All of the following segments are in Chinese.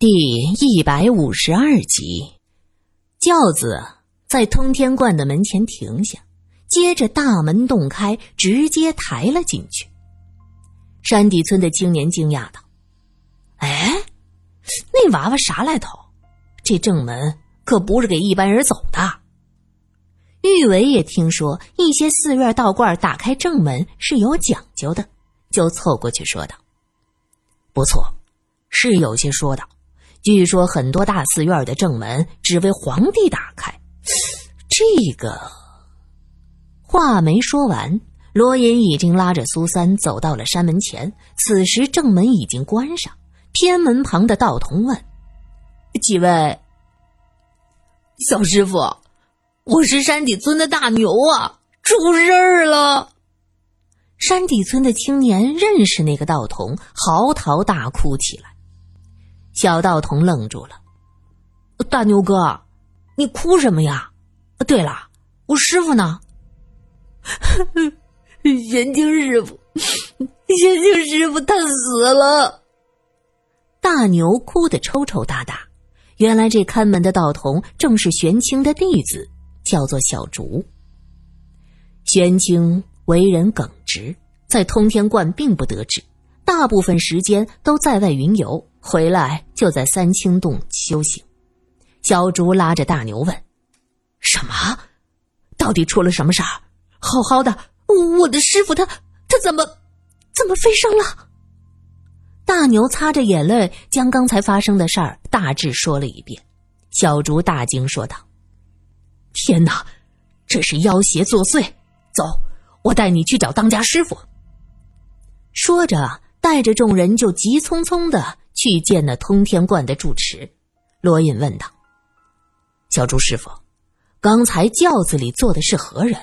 第一百五十二集，轿子在通天观的门前停下，接着大门洞开，直接抬了进去。山底村的青年惊讶道：“哎，那娃娃啥来头？这正门可不是给一般人走的。”玉伟也听说一些寺院道观打开正门是有讲究的，就凑过去说道：“不错，是有些说道。”据说很多大寺院的正门只为皇帝打开，这个话没说完，罗隐已经拉着苏三走到了山门前。此时正门已经关上，偏门旁的道童问：“几位小师傅，我是山底村的大牛啊，出事儿了！”山底村的青年认识那个道童，嚎啕大哭起来。小道童愣住了，大牛哥，你哭什么呀？对了，我师傅呢？玄清师傅，玄清师傅他死了。大牛哭得抽抽搭搭。原来这看门的道童正是玄清的弟子，叫做小竹。玄清为人耿直，在通天观并不得志，大部分时间都在外云游。回来就在三清洞修行。小竹拉着大牛问：“什么？到底出了什么事儿？好好的，我的师傅他他怎么怎么飞升了？”大牛擦着眼泪，将刚才发生的事儿大致说了一遍。小竹大惊说道：“天哪，这是妖邪作祟！走，我带你去找当家师傅。”说着，带着众人就急匆匆的。去见那通天观的住持，罗隐问道：“小朱师傅，刚才轿子里坐的是何人？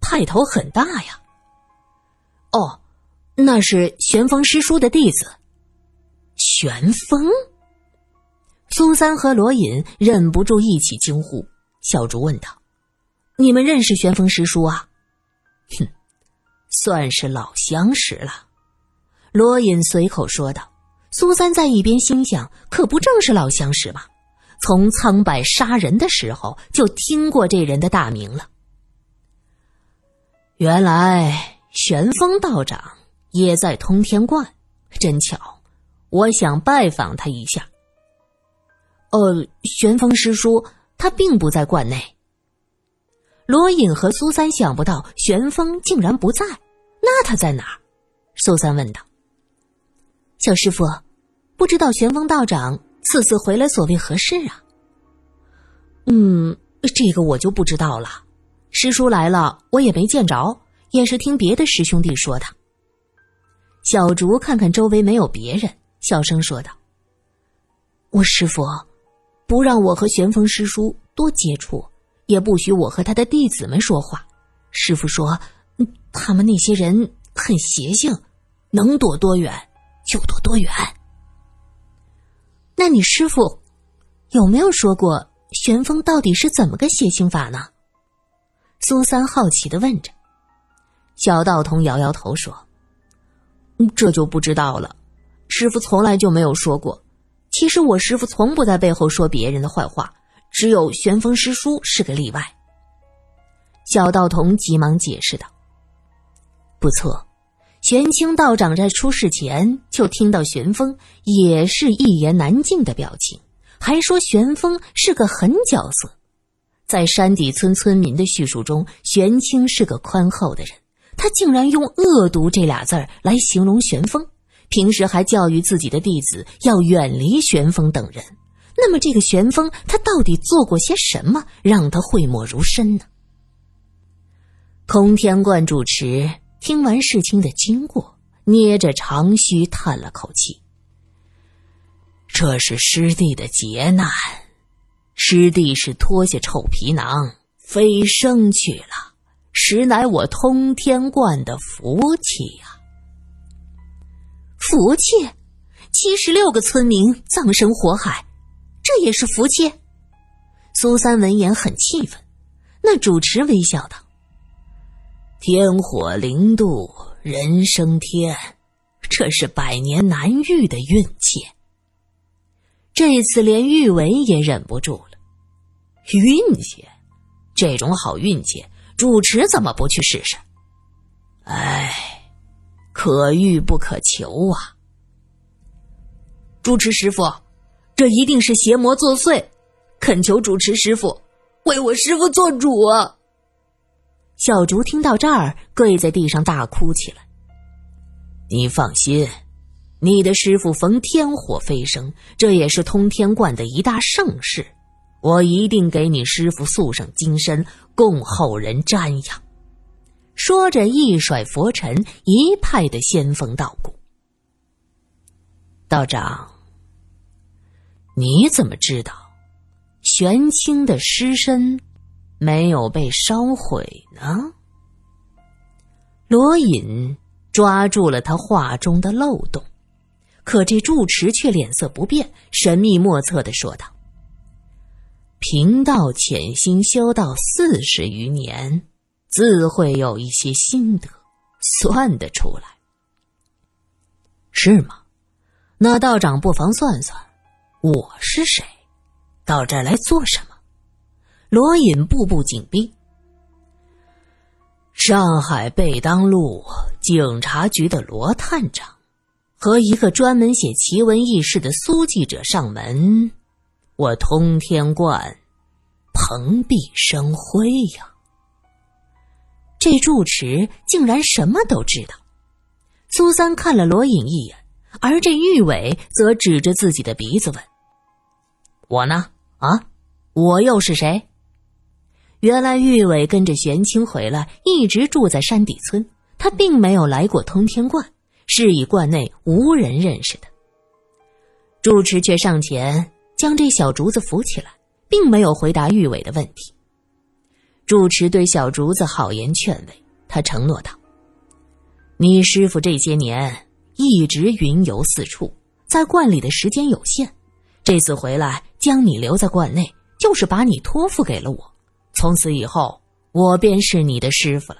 派头很大呀。”“哦，那是玄风师叔的弟子。”“玄风。”苏三和罗隐忍不住一起惊呼。小竹问道：“你们认识玄风师叔啊？”“哼，算是老相识了。”罗隐随口说道。苏三在一边心想：“可不正是老相识吗？从苍柏杀人的时候就听过这人的大名了。原来玄风道长也在通天观，真巧，我想拜访他一下。”呃，玄风师叔他并不在观内。罗隐和苏三想不到玄风竟然不在，那他在哪儿？苏三问道。小师傅，不知道玄风道长此次回来所为何事啊？嗯，这个我就不知道了。师叔来了，我也没见着，也是听别的师兄弟说的。小竹看看周围没有别人，小声说道：“我师傅不让我和玄风师叔多接触，也不许我和他的弟子们说话。师傅说，他们那些人很邪性，能躲多远。”就躲多远？那你师傅有没有说过玄风到底是怎么个邪性法呢？苏三好奇的问着。小道童摇摇头说：“这就不知道了，师傅从来就没有说过。其实我师傅从不在背后说别人的坏话，只有玄风师叔是个例外。”小道童急忙解释道：“不错。”玄清道长在出事前就听到玄风也是一言难尽的表情，还说玄风是个狠角色。在山底村村民的叙述中，玄清是个宽厚的人，他竟然用恶毒这俩字儿来形容玄风。平时还教育自己的弟子要远离玄风等人。那么，这个玄风他到底做过些什么，让他讳莫如深呢？空天观主持。听完事情的经过，捏着长须叹了口气：“这是师弟的劫难，师弟是脱下臭皮囊飞升去了，实乃我通天观的福气呀！福气，七十六个村民葬身火海，这也是福气。”苏三闻言很气愤，那主持微笑道。天火零度，人升天，这是百年难遇的运气。这次连玉文也忍不住了。运气，这种好运气，主持怎么不去试试？哎，可遇不可求啊！主持师傅，这一定是邪魔作祟，恳求主持师傅为我师傅做主啊！小竹听到这儿，跪在地上大哭起来。你放心，你的师傅逢天火飞升，这也是通天观的一大盛事，我一定给你师傅塑上金身，供后人瞻仰。说着，一甩佛尘，一派的仙风道骨。道长，你怎么知道玄清的尸身没有被烧毁呢？罗隐抓住了他话中的漏洞，可这住持却脸色不变，神秘莫测的说道：“贫道潜心修道四十余年。”自会有一些心得，算得出来，是吗？那道长不妨算算，我是谁？到这儿来做什么？罗隐步步紧逼。上海贝当路警察局的罗探长，和一个专门写奇闻异事的苏记者上门，我通天观蓬荜生辉呀！这住持竟然什么都知道。苏三看了罗隐一眼，而这玉伟则指着自己的鼻子问：“我呢？啊，我又是谁？”原来玉伟跟着玄清回来，一直住在山底村，他并没有来过通天观，是以观内无人认识的。住持却上前将这小竹子扶起来，并没有回答玉伟的问题。住持对小竹子好言劝慰，他承诺道：“你师傅这些年一直云游四处，在观里的时间有限，这次回来将你留在观内，就是把你托付给了我。从此以后，我便是你的师傅了。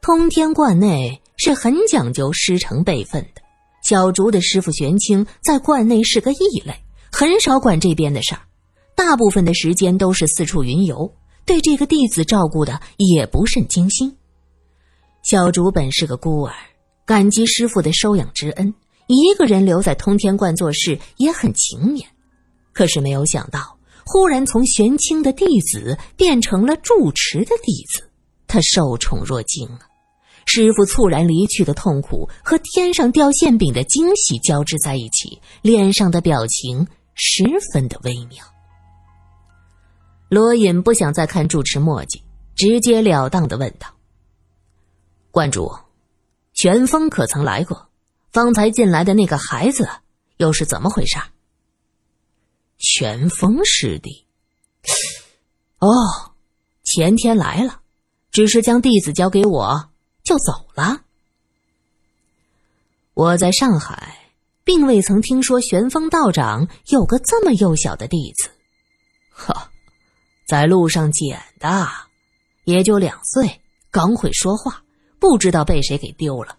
通天观内是很讲究师承辈分的，小竹的师傅玄清在观内是个异类，很少管这边的事儿，大部分的时间都是四处云游。”对这个弟子照顾的也不甚精心。小竹本是个孤儿，感激师傅的收养之恩，一个人留在通天观做事也很勤勉。可是没有想到，忽然从玄清的弟子变成了住持的弟子，他受宠若惊啊！师傅猝然离去的痛苦和天上掉馅饼的惊喜交织在一起，脸上的表情十分的微妙。罗隐不想再看住持墨迹，直截了当的问道：“观主，玄风可曾来过？方才进来的那个孩子又是怎么回事？”玄风师弟，哦，前天来了，只是将弟子交给我就走了。我在上海，并未曾听说玄风道长有个这么幼小的弟子，哈。在路上捡的，也就两岁，刚会说话，不知道被谁给丢了，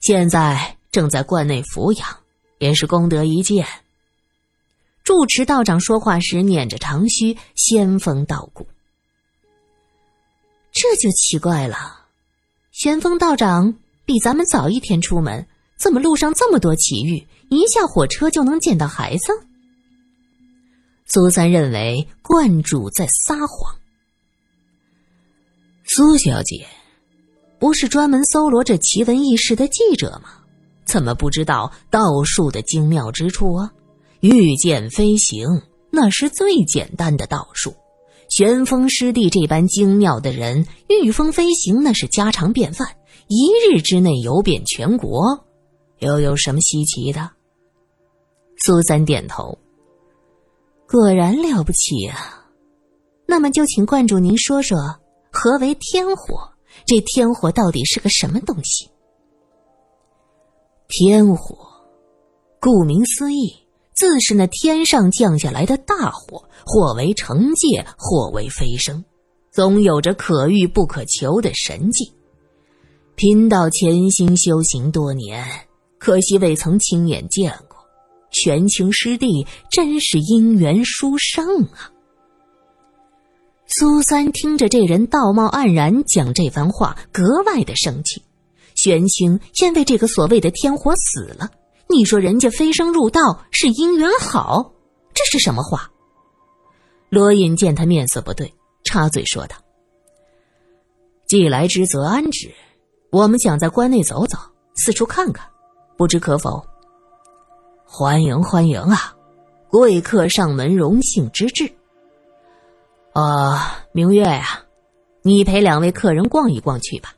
现在正在观内抚养，也是功德一件。住持道长说话时捻着长须，仙风道骨。这就奇怪了，玄风道长比咱们早一天出门，怎么路上这么多奇遇，一下火车就能见到孩子？苏三认为观主在撒谎。苏小姐，不是专门搜罗这奇闻异事的记者吗？怎么不知道道术的精妙之处啊？御剑飞行那是最简单的道术，玄风师弟这般精妙的人，御风飞行那是家常便饭，一日之内游遍全国，又有什么稀奇的？苏三点头。果然了不起啊！那么就请观主您说说，何为天火？这天火到底是个什么东西？天火，顾名思义，自是那天上降下来的大火，或为惩戒，或为飞升，总有着可遇不可求的神迹。贫道潜心修行多年，可惜未曾亲眼见过。玄清师弟真是姻缘殊胜啊！苏三听着这人道貌岸然讲这番话，格外的生气。玄清因为这个所谓的天火死了，你说人家飞升入道是姻缘好，这是什么话？罗隐见他面色不对，插嘴说道：“既来之则安之，我们想在关内走走，四处看看，不知可否？”欢迎欢迎啊！贵客上门，荣幸之至。啊，明月呀，你陪两位客人逛一逛去吧。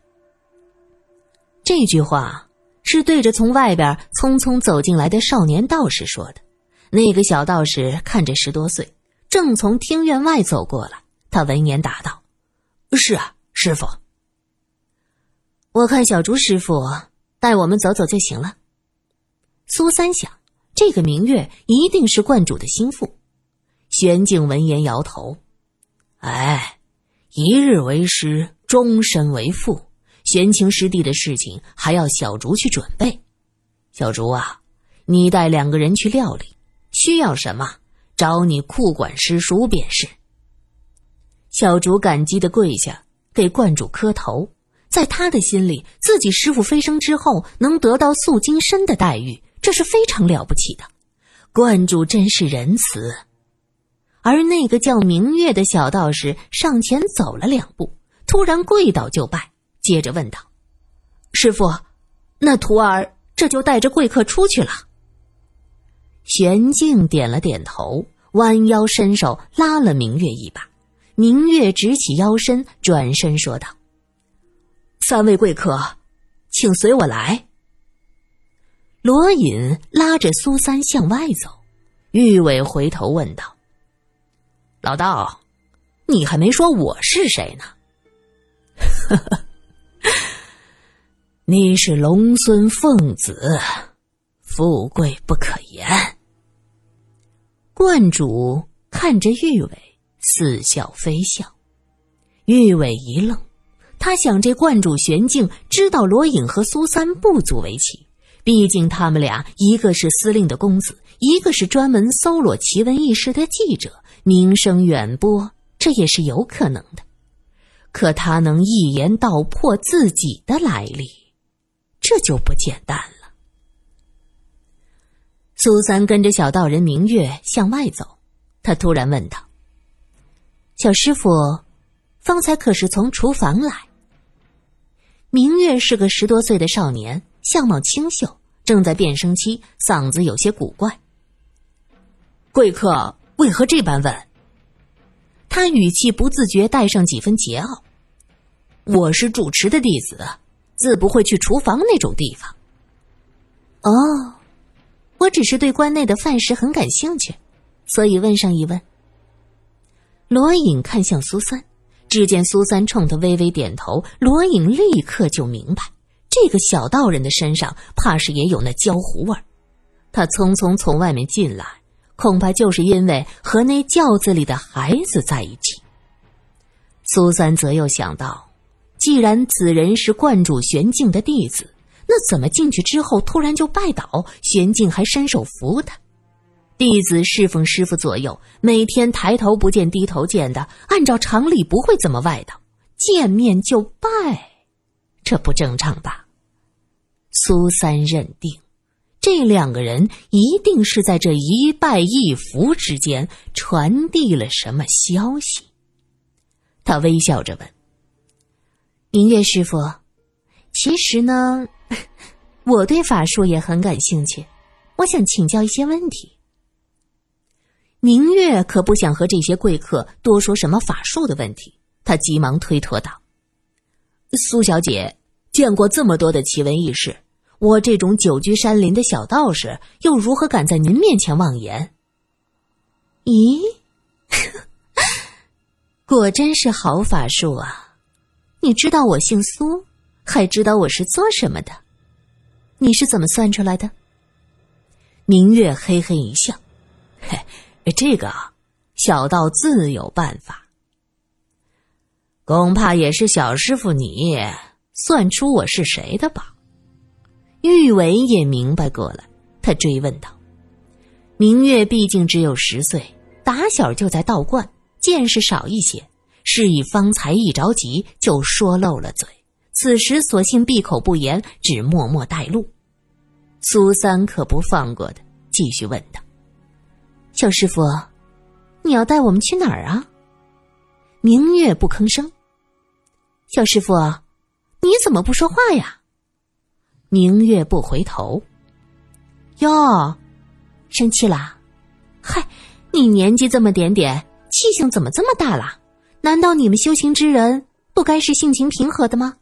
这句话是对着从外边匆匆走进来的少年道士说的。那个小道士看着十多岁，正从厅院外走过来。他闻言答道：“是啊，师傅。我看小竹师傅带我们走走就行了。”苏三想。这个明月一定是观主的心腹。玄静闻言摇头：“哎，一日为师，终身为父。玄清师弟的事情还要小竹去准备。小竹啊，你带两个人去料理，需要什么找你库管师叔便是。”小竹感激的跪下，给观主磕头。在他的心里，自己师傅飞升之后，能得到素金身的待遇。这是非常了不起的，观主真是仁慈。而那个叫明月的小道士上前走了两步，突然跪倒就拜，接着问道：“师傅，那徒儿这就带着贵客出去了？”玄静点了点头，弯腰伸手拉了明月一把。明月直起腰身，转身说道：“三位贵客，请随我来。”罗隐拉着苏三向外走，玉伟回头问道：“老道，你还没说我是谁呢？”“ 你是龙孙凤子，富贵不可言。”观主看着玉伟，似笑非笑。玉伟一愣，他想这观主玄静知道罗隐和苏三不足为奇。毕竟他们俩，一个是司令的公子，一个是专门搜罗奇闻异事的记者，名声远播，这也是有可能的。可他能一言道破自己的来历，这就不简单了。苏三跟着小道人明月向外走，他突然问道：“小师傅，方才可是从厨房来？”明月是个十多岁的少年。相貌清秀，正在变声期，嗓子有些古怪。贵客为何这般问？他语气不自觉带上几分桀骜。我是主持的弟子，自不会去厨房那种地方。哦，我只是对关内的饭食很感兴趣，所以问上一问。罗隐看向苏三，只见苏三冲他微微点头，罗隐立刻就明白。这个小道人的身上怕是也有那焦糊味儿，他匆匆从外面进来，恐怕就是因为和那轿子里的孩子在一起。苏三则又想到，既然此人是观主玄静的弟子，那怎么进去之后突然就拜倒？玄静还伸手扶他，弟子侍奉师傅左右，每天抬头不见低头见的，按照常理不会这么外道，见面就拜，这不正常吧？苏三认定，这两个人一定是在这一拜一扶之间传递了什么消息。他微笑着问：“明月师傅，其实呢，我对法术也很感兴趣，我想请教一些问题。”明月可不想和这些贵客多说什么法术的问题，他急忙推脱道：“苏小姐见过这么多的奇闻异事。”我这种久居山林的小道士，又如何敢在您面前妄言？咦，果真是好法术啊！你知道我姓苏，还知道我是做什么的？你是怎么算出来的？明月嘿嘿一笑，嘿，这个小道自有办法。恐怕也是小师傅你算出我是谁的吧？玉伟也明白过来，他追问道：“明月毕竟只有十岁，打小就在道观，见识少一些，是以方才一着急就说漏了嘴。此时索性闭口不言，只默默带路。苏三可不放过的，继续问道：“小师傅，你要带我们去哪儿啊？”明月不吭声。小师傅，你怎么不说话呀？明月不回头。哟，生气啦？嗨，你年纪这么点点，气性怎么这么大了？难道你们修行之人不该是性情平和的吗？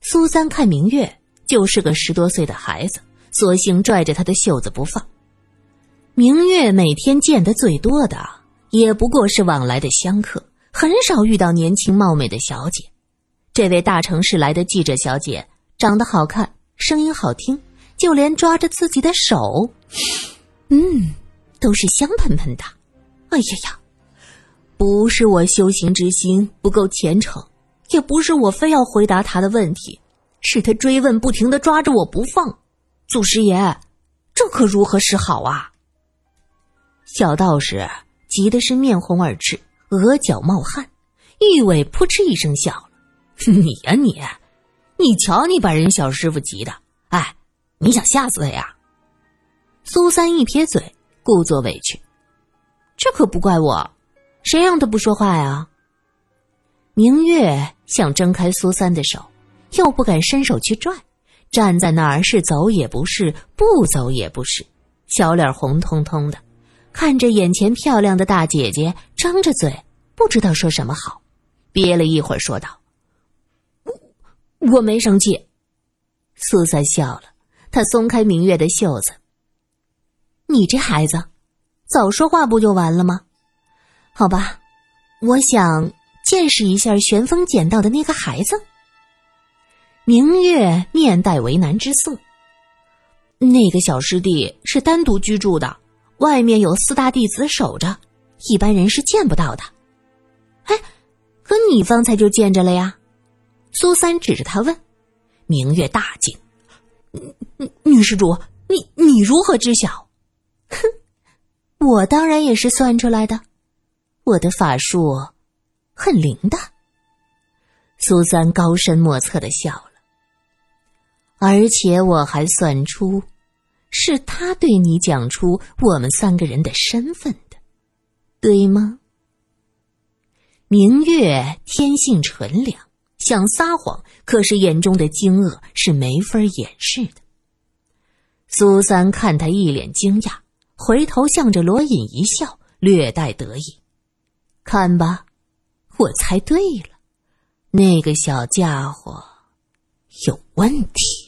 苏三看明月。就是个十多岁的孩子，索性拽着他的袖子不放。明月每天见的最多的，也不过是往来的香客，很少遇到年轻貌美的小姐。这位大城市来的记者小姐，长得好看，声音好听，就连抓着自己的手，嗯，都是香喷喷的。哎呀呀，不是我修行之心不够虔诚，也不是我非要回答他的问题。是他追问，不停的抓着我不放。祖师爷，这可如何是好啊？小道士急的是面红耳赤，额角冒汗。玉伟扑哧一声笑了：“ 你呀你，你瞧你把人小师傅急的，哎，你想吓死他呀？”苏三一撇嘴，故作委屈：“这可不怪我，谁让他不说话呀？”明月想挣开苏三的手。又不敢伸手去拽，站在那儿是走也不是，不走也不是，小脸红彤彤的，看着眼前漂亮的大姐姐，张着嘴不知道说什么好，憋了一会儿说道：“我我没生气。”苏三笑了，他松开明月的袖子：“你这孩子，早说话不就完了吗？好吧，我想见识一下玄风捡到的那个孩子。”明月面带为难之色。那个小师弟是单独居住的，外面有四大弟子守着，一般人是见不到的。哎，可你方才就见着了呀？苏三指着他问。明月大惊：“女女施主，你你如何知晓？”哼，我当然也是算出来的，我的法术很灵的。苏三高深莫测的笑了。而且我还算出，是他对你讲出我们三个人的身份的，对吗？明月天性纯良，想撒谎，可是眼中的惊愕是没法掩饰的。苏三看他一脸惊讶，回头向着罗隐一笑，略带得意：“看吧，我猜对了，那个小家伙有问题。”